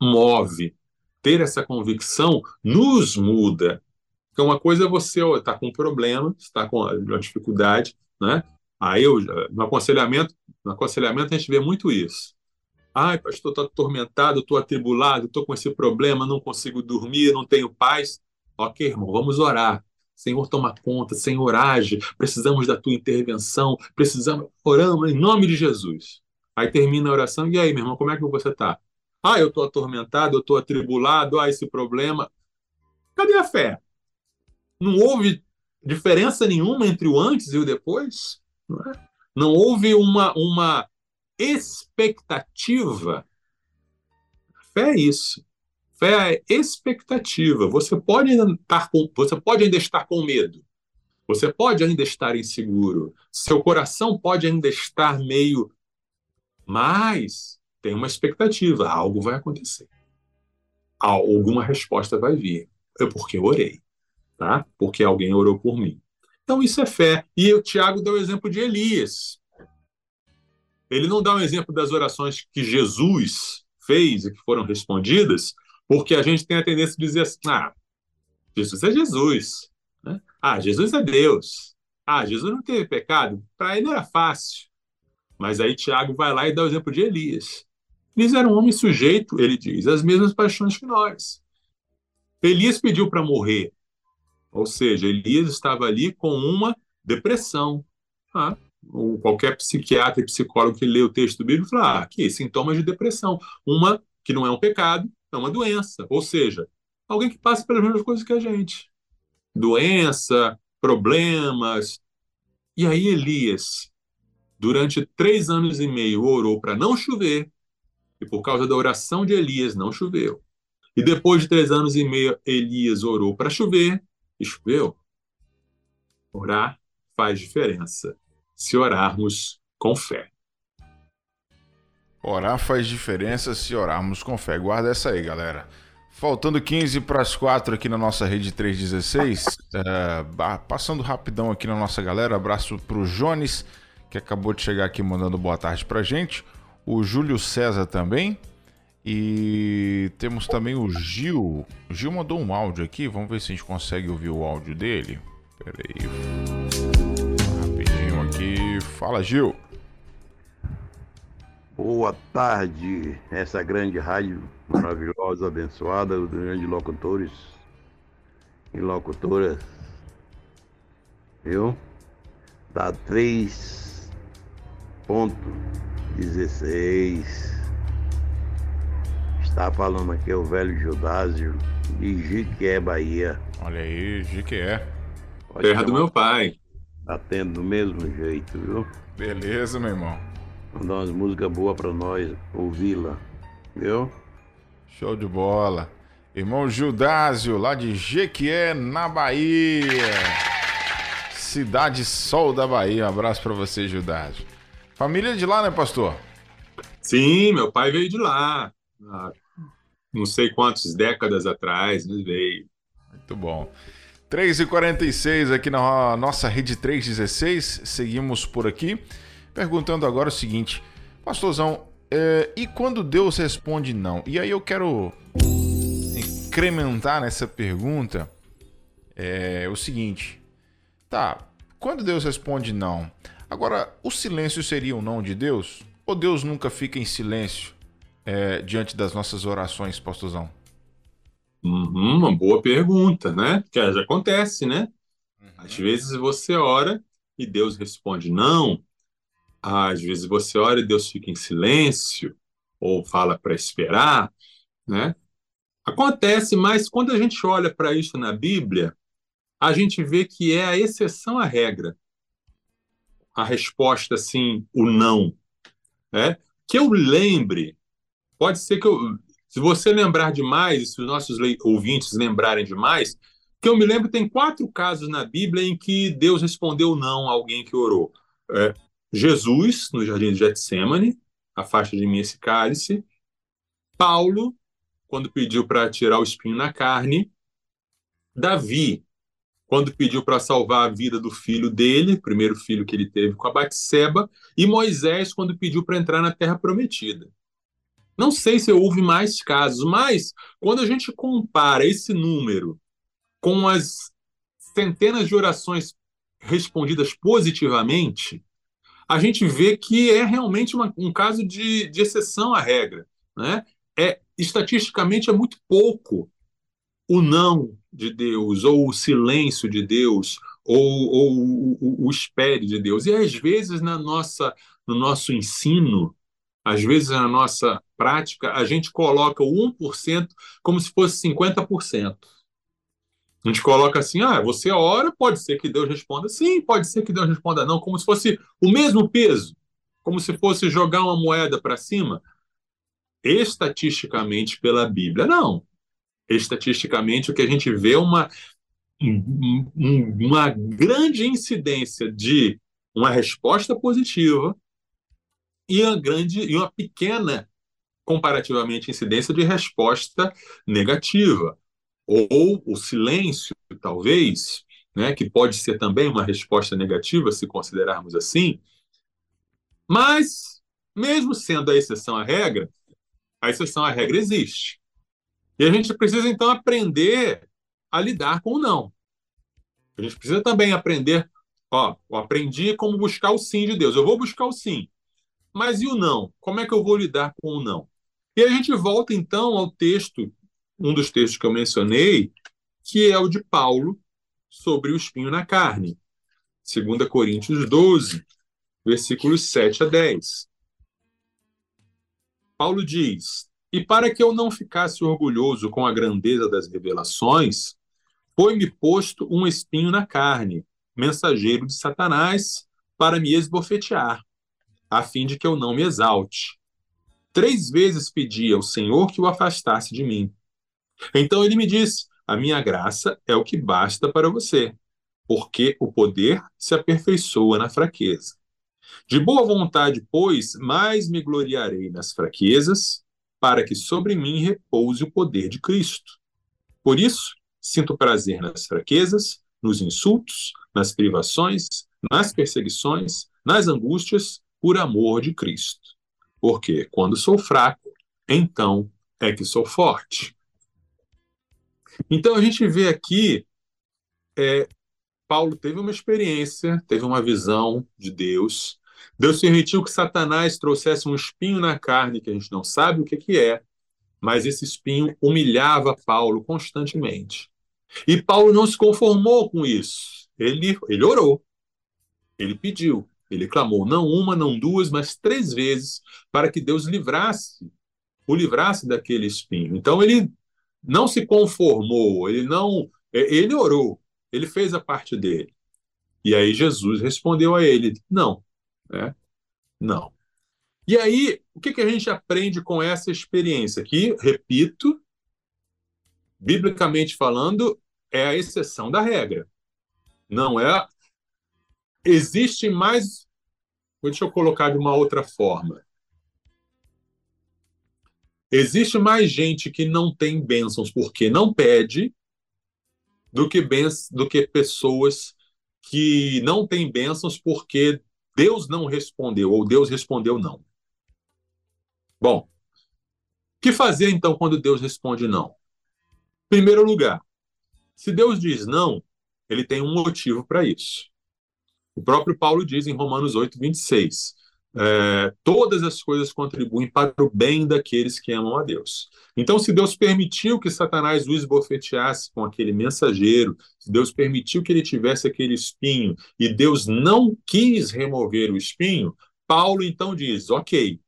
move. Ter essa convicção nos muda. Porque uma coisa é você estar tá com um problema, está com uma dificuldade, né? Aí eu, no aconselhamento, no aconselhamento a gente vê muito isso. Ai, pastor, estou atormentado, estou atribulado, estou com esse problema, não consigo dormir, não tenho paz. Ok, irmão, vamos orar. Senhor, toma conta, Senhor, age. Precisamos da tua intervenção, precisamos. Oramos em nome de Jesus. Aí termina a oração, e aí, meu irmão, como é que você está? Ah, eu estou atormentado, eu estou atribulado, ah, esse problema. Cadê a fé? Não houve diferença nenhuma entre o antes e o depois? Não, é? não houve uma, uma expectativa. Fé é isso. Fé é expectativa. Você pode estar com, você pode ainda estar com medo. Você pode ainda estar inseguro. Seu coração pode ainda estar meio mas tem uma expectativa, algo vai acontecer. Alguma resposta vai vir. É porque eu orei, tá? Porque alguém orou por mim. Então isso é fé. E o Tiago deu o exemplo de Elias. Ele não dá um exemplo das orações que Jesus fez e que foram respondidas, porque a gente tem a tendência de dizer assim: ah, Jesus é Jesus. Né? Ah, Jesus é Deus. Ah, Jesus não teve pecado. Para ele era fácil. Mas aí Tiago vai lá e dá o exemplo de Elias. Elias era um homem sujeito, ele diz, às mesmas paixões que nós. Elias pediu para morrer. Ou seja, Elias estava ali com uma depressão. Ah, qualquer psiquiatra e psicólogo que lê o texto do Bíblia fala, ah, aqui, sintomas de depressão. Uma que não é um pecado, é uma doença. Ou seja, alguém que passa pelas mesmas coisas que a gente. Doença, problemas. E aí Elias, durante três anos e meio, orou para não chover, e por causa da oração de Elias, não choveu. E depois de três anos e meio, Elias orou para chover, e choveu. Orar faz diferença, se orarmos com fé. Orar faz diferença se orarmos com fé. Guarda essa aí, galera. Faltando 15 para as 4 aqui na nossa rede 316. É, passando rapidão aqui na nossa galera. Abraço para o Jones, que acabou de chegar aqui mandando boa tarde para gente. O Júlio César também. E temos também o Gil. O Gil mandou um áudio aqui. Vamos ver se a gente consegue ouvir o áudio dele. Pera aí. Rapidinho aqui. Fala, Gil. Boa tarde, essa grande rádio maravilhosa, abençoada, os grandes locutores e locutoras, viu? Da 3.16. Está falando aqui o velho Judásio de Jiquié, Bahia. Olha aí, Jiquié. Terra do meu pai. Tá tendo do mesmo jeito, viu? Beleza, meu irmão. Mandar umas músicas boas pra nós ouvi-la, viu? Show de bola. Irmão Gildásio, lá de Jequié, na Bahia. Cidade Sol da Bahia. Um abraço para você, Gildásio. Família de lá, né, pastor? Sim, meu pai veio de lá. Não sei quantas décadas atrás, mas veio. Muito bom. 3h46 aqui na nossa rede 316. Seguimos por aqui perguntando agora o seguinte: Pastorzão, é, e quando Deus responde não? E aí eu quero incrementar nessa pergunta é, o seguinte: tá, quando Deus responde não, agora o silêncio seria o não de Deus? Ou Deus nunca fica em silêncio é, diante das nossas orações, pastorzão? Uhum, uma boa pergunta, né? Que já acontece, né? Uhum. Às vezes você ora e Deus responde não, às vezes você ora e Deus fica em silêncio, ou fala para esperar, né? Acontece, mas quando a gente olha para isso na Bíblia, a gente vê que é a exceção à regra. A resposta, assim, o não. Né? Que eu lembre, pode ser que eu. Se você lembrar demais, se os nossos ouvintes lembrarem demais, que eu me lembro, tem quatro casos na Bíblia em que Deus respondeu não a alguém que orou. É, Jesus, no jardim de Getsemane, afasta de mim esse cálice. Paulo, quando pediu para tirar o espinho na carne. Davi, quando pediu para salvar a vida do filho dele, primeiro filho que ele teve com a Batseba, e Moisés quando pediu para entrar na terra prometida. Não sei se houve mais casos, mas quando a gente compara esse número com as centenas de orações respondidas positivamente, a gente vê que é realmente uma, um caso de, de exceção à regra. Né? É, estatisticamente, é muito pouco o não de Deus, ou o silêncio de Deus, ou, ou o, o, o espere de Deus. E às vezes na nossa, no nosso ensino, às vezes na nossa prática, a gente coloca o 1% como se fosse 50%. A gente coloca assim, ah, você ora, pode ser que Deus responda sim, pode ser que Deus responda não, como se fosse o mesmo peso, como se fosse jogar uma moeda para cima. Estatisticamente, pela Bíblia, não. Estatisticamente, o que a gente vê é uma, uma grande incidência de uma resposta positiva e uma grande e uma pequena comparativamente incidência de resposta negativa ou o silêncio, talvez, né, que pode ser também uma resposta negativa, se considerarmos assim. Mas, mesmo sendo a exceção à regra, a exceção à regra existe. E a gente precisa, então, aprender a lidar com o não. A gente precisa também aprender, ó, aprendi como buscar o sim de Deus. Eu vou buscar o sim. Mas e o não? Como é que eu vou lidar com o não? E a gente volta, então, ao texto um dos textos que eu mencionei, que é o de Paulo sobre o espinho na carne. 2 Coríntios 12, versículos 7 a 10. Paulo diz: E para que eu não ficasse orgulhoso com a grandeza das revelações, foi-me posto um espinho na carne, mensageiro de Satanás, para me esbofetear, a fim de que eu não me exalte. Três vezes pedi ao Senhor que o afastasse de mim. Então ele me disse: A minha graça é o que basta para você, porque o poder se aperfeiçoa na fraqueza. De boa vontade, pois, mais me gloriarei nas fraquezas, para que sobre mim repouse o poder de Cristo. Por isso, sinto prazer nas fraquezas, nos insultos, nas privações, nas perseguições, nas angústias, por amor de Cristo. Porque quando sou fraco, então é que sou forte. Então a gente vê aqui, é, Paulo teve uma experiência, teve uma visão de Deus. Deus permitiu que Satanás trouxesse um espinho na carne que a gente não sabe o que, que é, mas esse espinho humilhava Paulo constantemente. E Paulo não se conformou com isso. Ele, ele orou, ele pediu, ele clamou não uma, não duas, mas três vezes para que Deus livrasse, o livrasse daquele espinho. Então ele não se conformou, ele não, é, ele orou, ele fez a parte dele. E aí Jesus respondeu a ele: não, né? não. E aí, o que, que a gente aprende com essa experiência? Que, repito, biblicamente falando, é a exceção da regra. Não é. Existe mais. Deixa eu colocar de uma outra forma. Existe mais gente que não tem bênçãos porque não pede do que, bens, do que pessoas que não têm bênçãos porque Deus não respondeu ou Deus respondeu não. Bom, o que fazer então quando Deus responde não? Primeiro lugar, se Deus diz não, ele tem um motivo para isso. O próprio Paulo diz em Romanos 8, 26: é, todas as coisas contribuem para o bem daqueles que amam a Deus. Então, se Deus permitiu que Satanás o esbofeteasse com aquele mensageiro, se Deus permitiu que ele tivesse aquele espinho e Deus não quis remover o espinho, Paulo então diz: ok,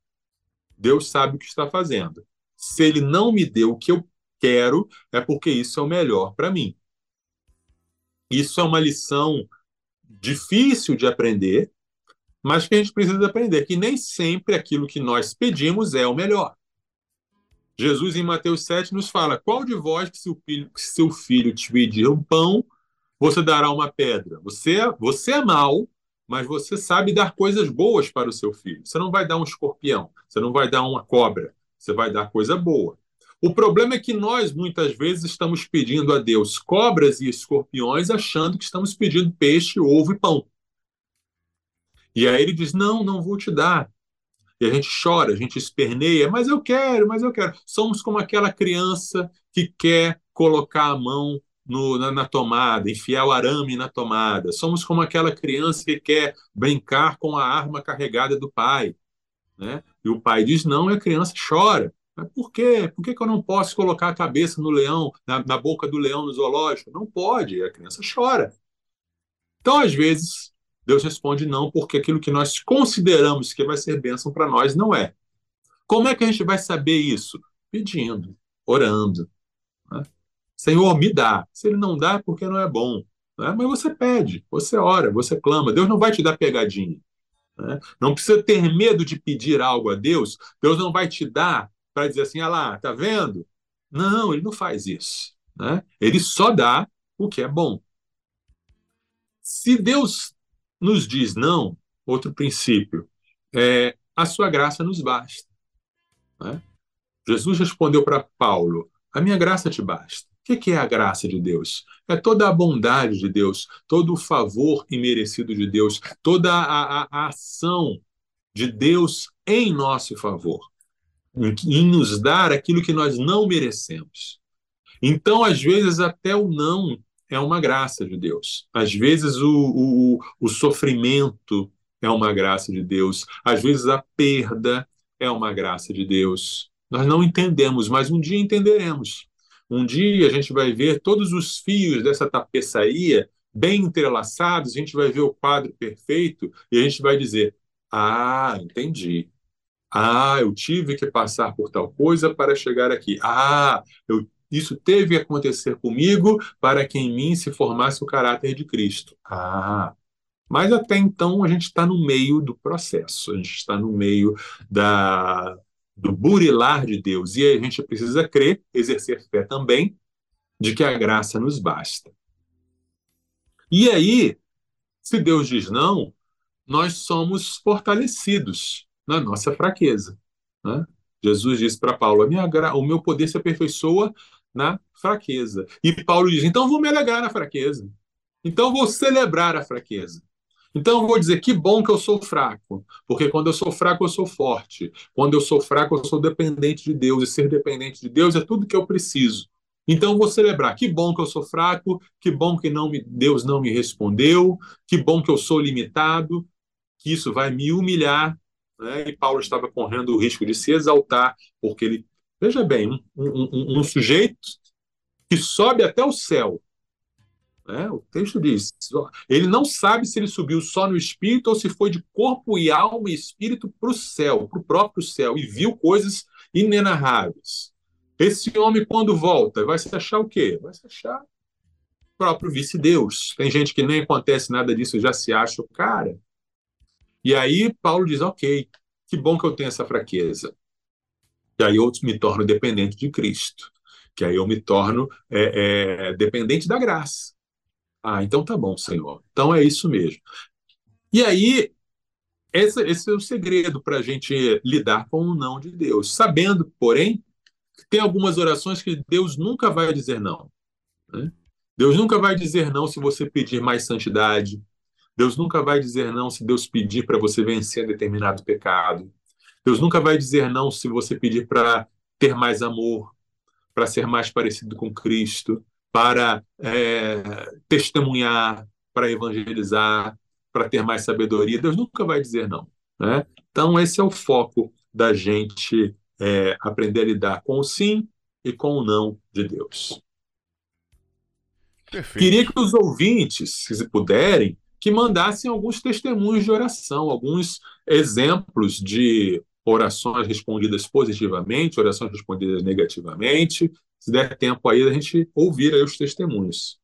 Deus sabe o que está fazendo. Se ele não me deu o que eu quero, é porque isso é o melhor para mim. Isso é uma lição difícil de aprender, mas que a gente precisa aprender que nem sempre aquilo que nós pedimos é o melhor. Jesus, em Mateus 7, nos fala: Qual de vós que seu filho, que seu filho te pedir um pão, você dará uma pedra? Você, é, você é mau, mas você sabe dar coisas boas para o seu filho. Você não vai dar um escorpião, você não vai dar uma cobra, você vai dar coisa boa. O problema é que nós, muitas vezes, estamos pedindo a Deus cobras e escorpiões, achando que estamos pedindo peixe, ovo e pão. E aí ele diz: Não, não vou te dar. E a gente chora, a gente esperneia, mas eu quero, mas eu quero. Somos como aquela criança que quer colocar a mão no, na, na, tomada, enfiar o arame na tomada. Somos como aquela criança que quer brincar com a arma carregada do pai. Né? E o pai diz não e a criança chora. Por quê? Por que, que eu não posso colocar a cabeça no leão, na, na boca do leão no zoológico? Não pode, a criança chora. Então, às vezes, Deus responde não, porque aquilo que nós consideramos que vai ser bênção para nós não é. Como é que a gente vai saber isso? Pedindo, orando. Né? Senhor, me dá. Se ele não dá, é porque não é bom. Né? Mas você pede, você ora, você clama. Deus não vai te dar pegadinha. Né? Não precisa ter medo de pedir algo a Deus. Deus não vai te dar para dizer assim, ah lá, tá vendo? Não, ele não faz isso. Né? Ele só dá o que é bom. Se Deus nos diz não, outro princípio, é, a sua graça nos basta. Né? Jesus respondeu para Paulo: a minha graça te basta. O que é a graça de Deus? É toda a bondade de Deus, todo o favor imerecido de Deus, toda a, a, a ação de Deus em nosso favor em nos dar aquilo que nós não merecemos. Então, às vezes, até o não é uma graça de Deus. Às vezes, o, o, o sofrimento é uma graça de Deus. Às vezes, a perda é uma graça de Deus. Nós não entendemos, mas um dia entenderemos. Um dia a gente vai ver todos os fios dessa tapeçaria bem entrelaçados, a gente vai ver o quadro perfeito e a gente vai dizer: Ah, entendi. Ah, eu tive que passar por tal coisa para chegar aqui. Ah, eu, isso teve que acontecer comigo para que em mim se formasse o caráter de Cristo. Ah, mas até então a gente está no meio do processo, a gente está no meio da, do burilar de Deus. E a gente precisa crer, exercer fé também, de que a graça nos basta. E aí, se Deus diz não, nós somos fortalecidos na nossa fraqueza. Né? Jesus disse para Paulo: o meu poder se aperfeiçoa na fraqueza. E Paulo diz: então vou me alegrar na fraqueza. Então vou celebrar a fraqueza. Então vou dizer que bom que eu sou fraco, porque quando eu sou fraco eu sou forte. Quando eu sou fraco eu sou dependente de Deus e ser dependente de Deus é tudo que eu preciso. Então vou celebrar. Que bom que eu sou fraco, que bom que não me, Deus não me respondeu, que bom que eu sou limitado, que isso vai me humilhar. Né? E Paulo estava correndo o risco de se exaltar, porque ele, veja bem, um, um, um sujeito que sobe até o céu né? O texto diz: ele não sabe se ele subiu só no espírito ou se foi de corpo e alma e espírito para o céu, para o próprio céu, e viu coisas inenarráveis. Esse homem, quando volta, vai se achar o quê? Vai se achar o próprio vice-deus. Tem gente que nem acontece nada disso, já se acha o cara. E aí Paulo diz: ok, que bom que eu tenho essa fraqueza. E aí eu me torno dependente de Cristo. Que aí eu me torno é, é, dependente da graça. Ah, então tá bom, Senhor. Então é isso mesmo. E aí, esse, esse é o segredo para a gente lidar com o não de Deus. Sabendo, porém, que tem algumas orações que Deus nunca vai dizer não. Né? Deus nunca vai dizer não se você pedir mais santidade. Deus nunca vai dizer não se Deus pedir para você vencer determinado pecado. Deus nunca vai dizer não se você pedir para ter mais amor, para ser mais parecido com Cristo para é, testemunhar, para evangelizar, para ter mais sabedoria. Deus nunca vai dizer não. Né? Então, esse é o foco da gente é, aprender a lidar com o sim e com o não de Deus. Perfeito. Queria que os ouvintes, se puderem, que mandassem alguns testemunhos de oração, alguns exemplos de orações respondidas positivamente, orações respondidas negativamente, se der tempo aí, a gente ouvir aí os testemunhos.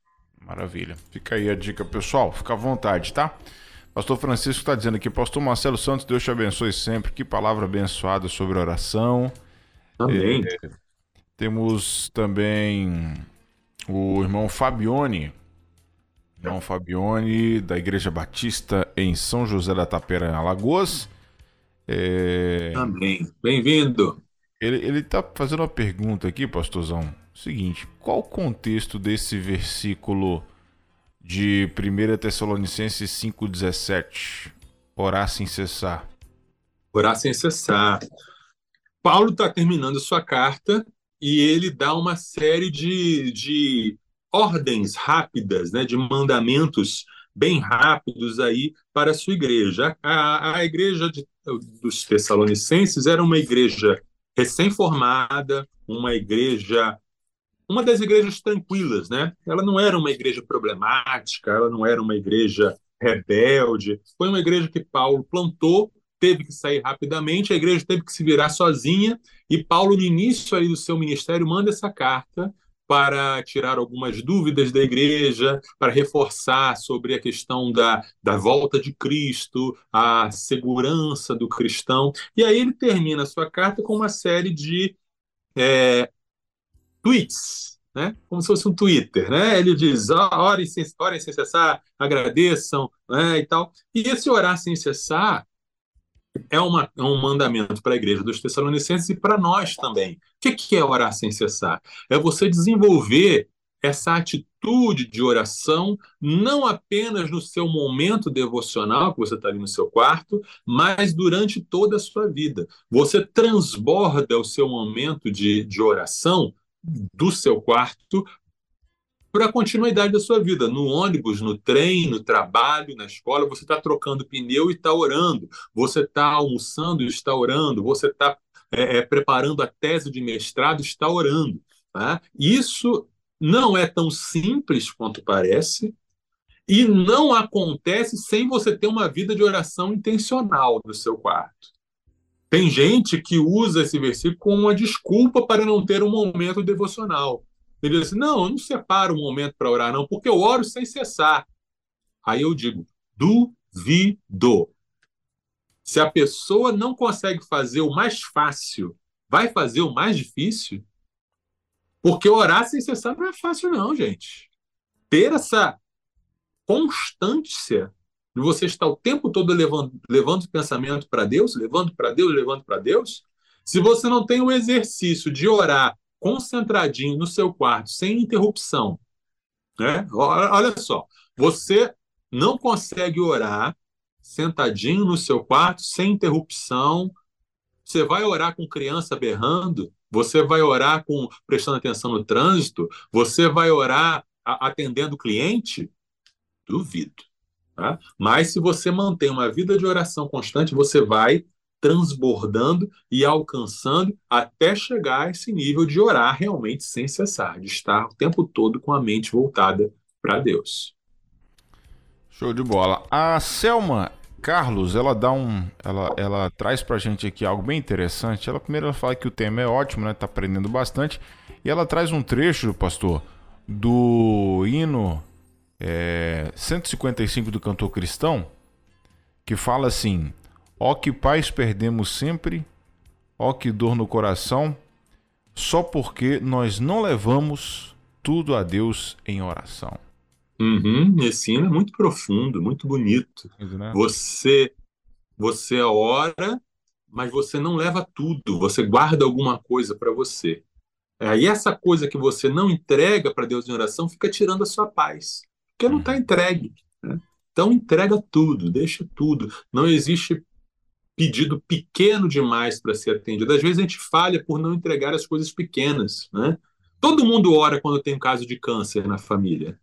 Maravilha. Fica aí a dica, pessoal. Fica à vontade, tá? Pastor Francisco está dizendo aqui, Pastor Marcelo Santos, Deus te abençoe sempre. Que palavra abençoada sobre oração. Amém. É, temos também o irmão Fabione, irmão Fabione, da Igreja Batista em São José da Tapera, em Alagoas. É... Amém. Bem-vindo. Ele, ele tá fazendo uma pergunta aqui, pastorzão. Seguinte, qual o contexto desse versículo de 1 Tessalonicenses 5,17? Orar sem cessar. Orar sem cessar. Paulo está terminando sua carta e ele dá uma série de, de ordens rápidas, né, de mandamentos bem rápidos aí para a sua igreja. A, a igreja de, dos Tessalonicenses era uma igreja recém-formada, uma igreja, uma das igrejas tranquilas, né? Ela não era uma igreja problemática, ela não era uma igreja rebelde, foi uma igreja que Paulo plantou, teve que sair rapidamente, a igreja teve que se virar sozinha, e Paulo, no início aí do seu ministério, manda essa carta para tirar algumas dúvidas da igreja, para reforçar sobre a questão da, da volta de Cristo, a segurança do cristão. E aí ele termina a sua carta com uma série de é, tweets, né? como se fosse um Twitter. Né? Ele diz: orem sem, orem sem cessar, agradeçam né? e tal. E esse orar sem cessar é, uma, é um mandamento para a igreja dos Tessalonicenses e para nós também. O que, é orar sem cessar? É você desenvolver essa atitude de oração, não apenas no seu momento devocional, que você está ali no seu quarto, mas durante toda a sua vida. Você transborda o seu momento de, de oração do seu quarto para a continuidade da sua vida. No ônibus, no trem, no trabalho, na escola, você está trocando pneu e está orando. Você está almoçando e está orando. Você está é, é, preparando a tese de mestrado e está orando. Tá? Isso não é tão simples quanto parece e não acontece sem você ter uma vida de oração intencional no seu quarto. Tem gente que usa esse versículo como uma desculpa para não ter um momento devocional. Ele diz não, eu não separo um momento para orar, não, porque eu oro sem cessar. Aí eu digo: duvido. Se a pessoa não consegue fazer o mais fácil, vai fazer o mais difícil? Porque orar sem cessar não é fácil, não, gente. Ter essa constância de você estar o tempo todo levando, levando o pensamento para Deus, levando para Deus, levando para Deus, se você não tem o exercício de orar concentradinho no seu quarto, sem interrupção, né? Olha só, você não consegue orar sentadinho no seu quarto, sem interrupção. Você vai orar com criança berrando, você vai orar com prestando atenção no trânsito, você vai orar atendendo o cliente? Duvido. Tá? Mas se você mantém uma vida de oração constante, você vai transbordando e alcançando até chegar a esse nível de orar realmente sem cessar, de estar o tempo todo com a mente voltada para Deus. Show de bola. A Selma Carlos, ela dá um, ela, ela traz pra gente aqui algo bem interessante. Ela primeiro ela fala que o tema é ótimo, né? Tá aprendendo bastante. E ela traz um trecho, pastor, do hino é, 155 do cantor cristão, que fala assim: Ó que paz perdemos sempre, ó que dor no coração, só porque nós não levamos tudo a Deus em oração. Uhum, esse hino é muito profundo, muito bonito. Né? Você, você ora, mas você não leva tudo, você guarda alguma coisa para você. É, e essa coisa que você não entrega para Deus em oração fica tirando a sua paz, porque não está uhum. entregue. Né? Então entrega tudo, deixa tudo. Não existe pedido pequeno demais para ser atendido. Às vezes a gente falha por não entregar as coisas pequenas. Né? Todo mundo ora quando tem um caso de câncer na família.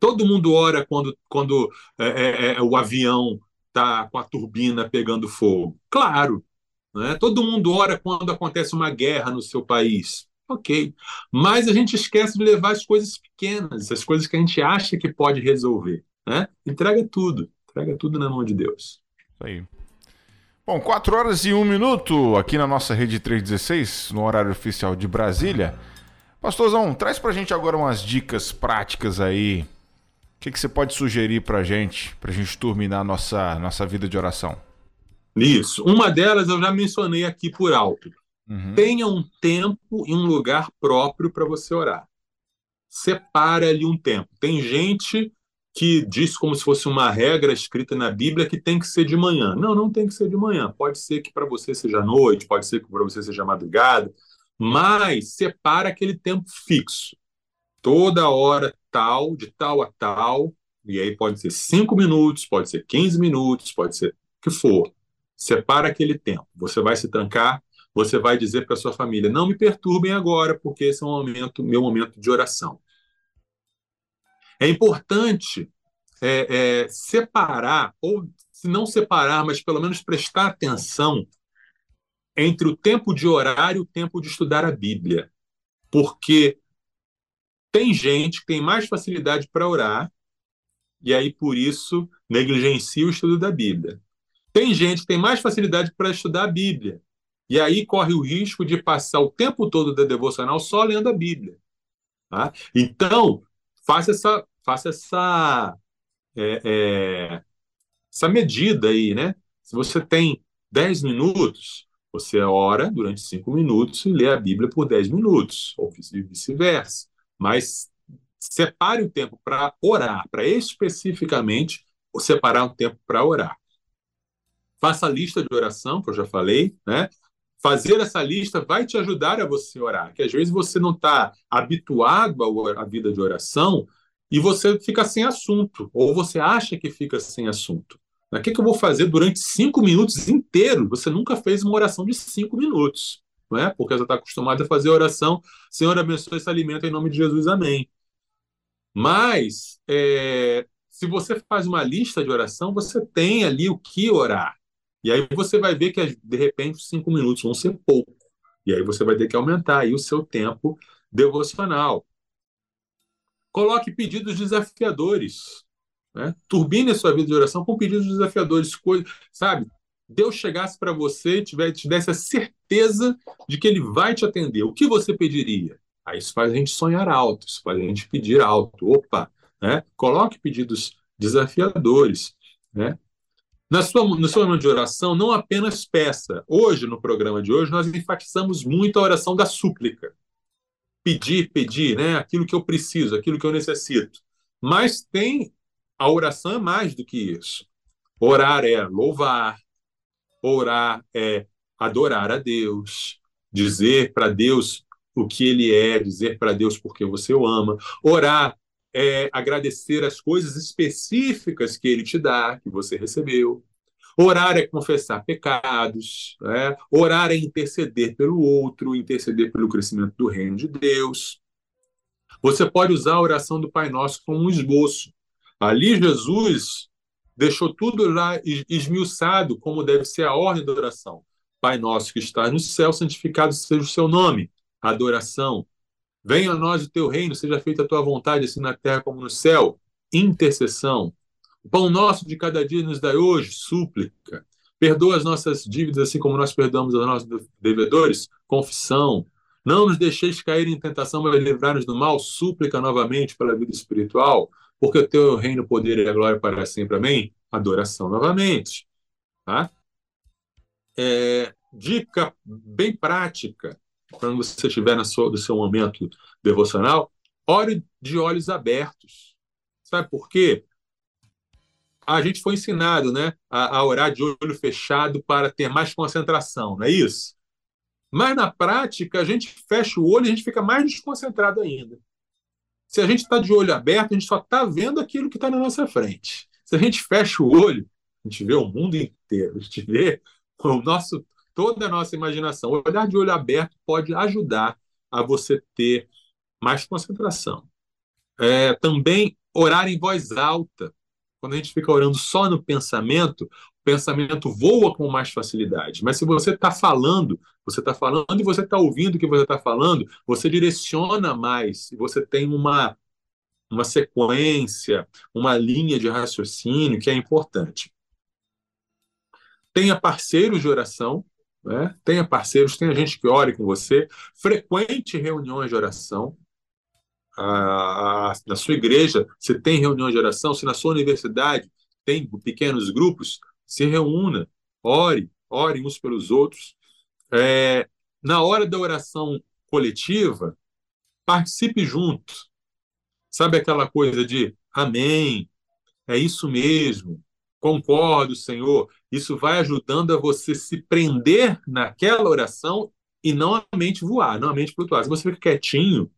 Todo mundo ora quando, quando é, é, é o avião está com a turbina pegando fogo. Claro. Né? Todo mundo ora quando acontece uma guerra no seu país. Ok. Mas a gente esquece de levar as coisas pequenas, as coisas que a gente acha que pode resolver. Né? Entrega tudo. Entrega tudo na mão de Deus. Isso aí. Bom, 4 horas e 1 minuto aqui na nossa rede 316, no horário oficial de Brasília. Pastorzão, traz pra gente agora umas dicas práticas aí que, que você pode sugerir para a gente, para a gente terminar a nossa, nossa vida de oração? Isso. Uma delas eu já mencionei aqui por alto. Uhum. Tenha um tempo e um lugar próprio para você orar. Separe ali um tempo. Tem gente que diz como se fosse uma regra escrita na Bíblia que tem que ser de manhã. Não, não tem que ser de manhã. Pode ser que para você seja noite, pode ser que para você seja madrugada, mas separa aquele tempo fixo. Toda hora tal, de tal a tal, e aí pode ser 5 minutos, pode ser 15 minutos, pode ser o que for. Separa aquele tempo. Você vai se trancar, você vai dizer para sua família: não me perturbem agora, porque esse é um momento, meu momento de oração. É importante é, é, separar, ou se não separar, mas pelo menos prestar atenção entre o tempo de orar e o tempo de estudar a Bíblia. Porque tem gente que tem mais facilidade para orar e aí por isso negligencia o estudo da Bíblia. Tem gente que tem mais facilidade para estudar a Bíblia e aí corre o risco de passar o tempo todo da devocional só lendo a Bíblia. Tá? Então faça essa, faça essa, é, é, essa medida aí, né? Se você tem 10 minutos, você ora durante 5 minutos e lê a Bíblia por 10 minutos, ou vice-versa mas separe o tempo para orar, para especificamente separar um tempo para orar. Faça a lista de oração, que eu já falei, né? Fazer essa lista vai te ajudar a você orar, que às vezes você não está habituado à vida de oração e você fica sem assunto, ou você acha que fica sem assunto. O que, que eu vou fazer durante cinco minutos inteiros? Você nunca fez uma oração de cinco minutos não é? Porque você está acostumado a fazer oração, Senhor abençoe esse alimento em nome de Jesus, amém. Mas, é, se você faz uma lista de oração, você tem ali o que orar. E aí você vai ver que, de repente, cinco minutos vão ser pouco. E aí você vai ter que aumentar aí o seu tempo devocional. Coloque pedidos desafiadores. Né? Turbine a sua vida de oração com pedidos desafiadores. Sabe? Deus chegasse para você e te desse a certeza de que Ele vai te atender, o que você pediria? Aí isso faz a gente sonhar alto, isso faz a gente pedir alto. Opa, né? Coloque pedidos desafiadores, né? Na sua, no seu momento de oração, não apenas peça. Hoje, no programa de hoje, nós enfatizamos muito a oração da súplica. Pedir, pedir, né? Aquilo que eu preciso, aquilo que eu necessito. Mas tem a oração é mais do que isso. Orar é louvar, orar é adorar a Deus, dizer para Deus o que ele é, dizer para Deus porque você o ama. Orar é agradecer as coisas específicas que ele te dá, que você recebeu. Orar é confessar pecados, né? orar é interceder pelo outro, interceder pelo crescimento do reino de Deus. Você pode usar a oração do Pai Nosso como um esboço. Ali, Jesus deixou tudo lá esmiuçado, como deve ser a ordem da oração. Pai nosso que estás no céu, santificado seja o seu nome. Adoração. Venha a nós o teu reino, seja feita a tua vontade, assim na terra como no céu. Intercessão. O pão nosso de cada dia nos dai hoje, súplica. Perdoa as nossas dívidas, assim como nós perdoamos aos nossos devedores, confissão. Não nos deixeis cair em tentação, mas livrar-nos do mal, súplica novamente pela vida espiritual porque o teu reino, poder e a glória para sempre. Amém? Adoração novamente. Tá? É, dica bem prática, quando você estiver no seu, no seu momento devocional, ore de olhos abertos. Sabe por quê? A gente foi ensinado né, a, a orar de olho fechado para ter mais concentração, não é isso? Mas na prática, a gente fecha o olho e a gente fica mais desconcentrado ainda. Se a gente está de olho aberto, a gente só está vendo aquilo que está na nossa frente. Se a gente fecha o olho, a gente vê o mundo inteiro, a gente vê o nosso, toda a nossa imaginação. O olhar de olho aberto pode ajudar a você ter mais concentração. É, também orar em voz alta. Quando a gente fica orando só no pensamento, o pensamento voa com mais facilidade. Mas se você está falando, você está falando e você está ouvindo o que você está falando, você direciona mais, você tem uma, uma sequência, uma linha de raciocínio que é importante. Tenha parceiros de oração, né? tenha parceiros, tenha gente que ore com você, frequente reuniões de oração. Na sua igreja, você tem reuniões de oração, se na sua universidade tem pequenos grupos, se reúna, ore, ore uns pelos outros. É, na hora da oração coletiva, participe junto. Sabe aquela coisa de amém, é isso mesmo, concordo, Senhor. Isso vai ajudando a você se prender naquela oração e não a mente voar, não a mente flutuar. Se você fica quietinho,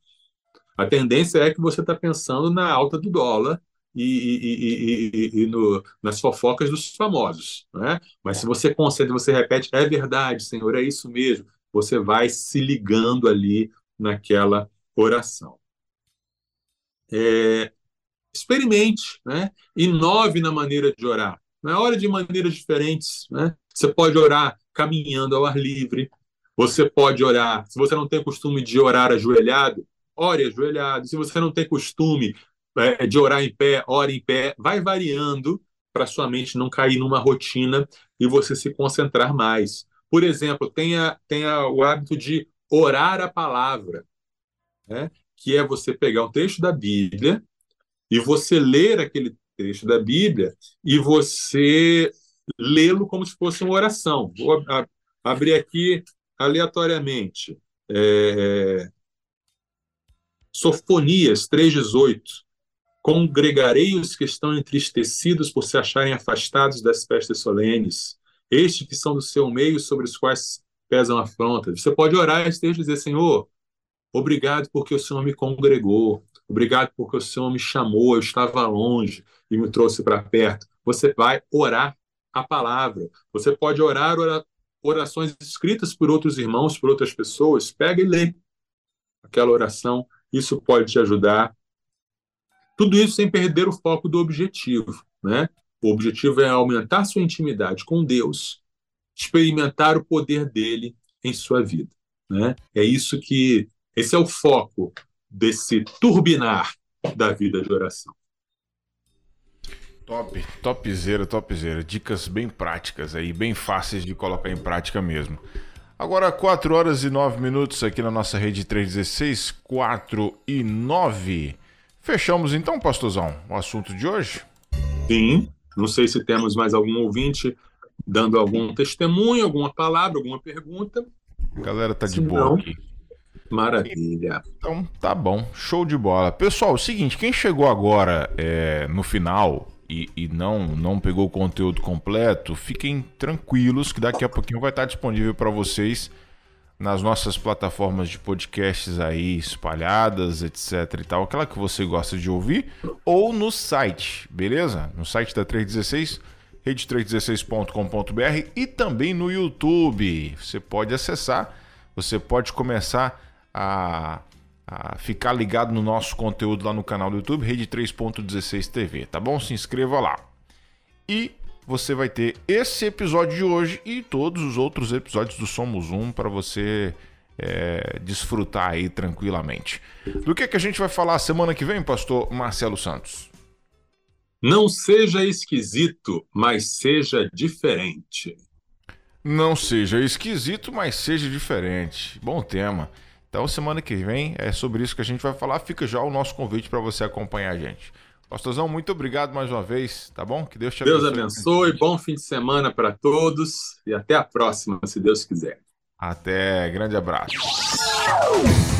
a tendência é que você está pensando na alta do dólar e, e, e, e no, nas fofocas dos famosos. Né? Mas se você concentra, você repete, é verdade, Senhor, é isso mesmo, você vai se ligando ali naquela oração. É, experimente, né? inove na maneira de orar. Né? Ore de maneiras diferentes. Né? Você pode orar caminhando ao ar livre, você pode orar, se você não tem costume de orar ajoelhado, ore ajoelhado. Se você não tem costume é, de orar em pé, ore em pé, vai variando para sua mente não cair numa rotina e você se concentrar mais. Por exemplo, tenha, tenha o hábito de orar a palavra, né? que é você pegar um trecho da Bíblia e você ler aquele trecho da Bíblia e você lê-lo como se fosse uma oração. Vou abrir aqui aleatoriamente. É... Sofonias 3,18. Congregarei os que estão entristecidos por se acharem afastados das festas solenes, estes que são do seu meio, sobre os quais pesam afrontas. Você pode orar texto e dizer, Senhor, obrigado porque o Senhor me congregou, obrigado porque o Senhor me chamou, eu estava longe e me trouxe para perto. Você vai orar a palavra. Você pode orar orações escritas por outros irmãos, por outras pessoas. Pega e lê aquela oração. Isso pode te ajudar tudo isso sem perder o foco do objetivo. Né? O objetivo é aumentar sua intimidade com Deus, experimentar o poder dele em sua vida. Né? É isso que. Esse é o foco desse turbinar da vida de oração. Top, topzera, topzera. Dicas bem práticas aí, bem fáceis de colocar em prática mesmo. Agora, 4 horas e 9 minutos aqui na nossa rede 316, 4 e 9. Fechamos então, pastorzão, o assunto de hoje? Sim. Não sei se temos mais algum ouvinte dando algum testemunho, alguma palavra, alguma pergunta. A galera tá de boa não, aqui. Maravilha. Então tá bom, show de bola. Pessoal, é o seguinte, quem chegou agora é, no final e, e, não não pegou o conteúdo completo, fiquem tranquilos que daqui a pouquinho vai estar disponível para vocês nas nossas plataformas de podcasts aí espalhadas, etc e tal, aquela que você gosta de ouvir, ou no site, beleza? No site da 316, rede316.com.br e também no YouTube. Você pode acessar, você pode começar a, a ficar ligado no nosso conteúdo lá no canal do YouTube, Rede 3.16 TV, tá bom? Se inscreva lá. E você vai ter esse episódio de hoje e todos os outros episódios do Somos Um para você é, desfrutar aí tranquilamente. Do que, que a gente vai falar semana que vem, pastor Marcelo Santos? Não seja esquisito, mas seja diferente. Não seja esquisito, mas seja diferente. Bom tema. Então, semana que vem é sobre isso que a gente vai falar. Fica já o nosso convite para você acompanhar a gente. Pastorzão, muito obrigado mais uma vez, tá bom? Que Deus te abençoe. Deus abençoe, bom fim de semana para todos e até a próxima, se Deus quiser. Até, grande abraço.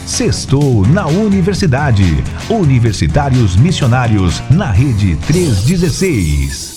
Sextou na Universidade. Universitários Missionários na Rede 316.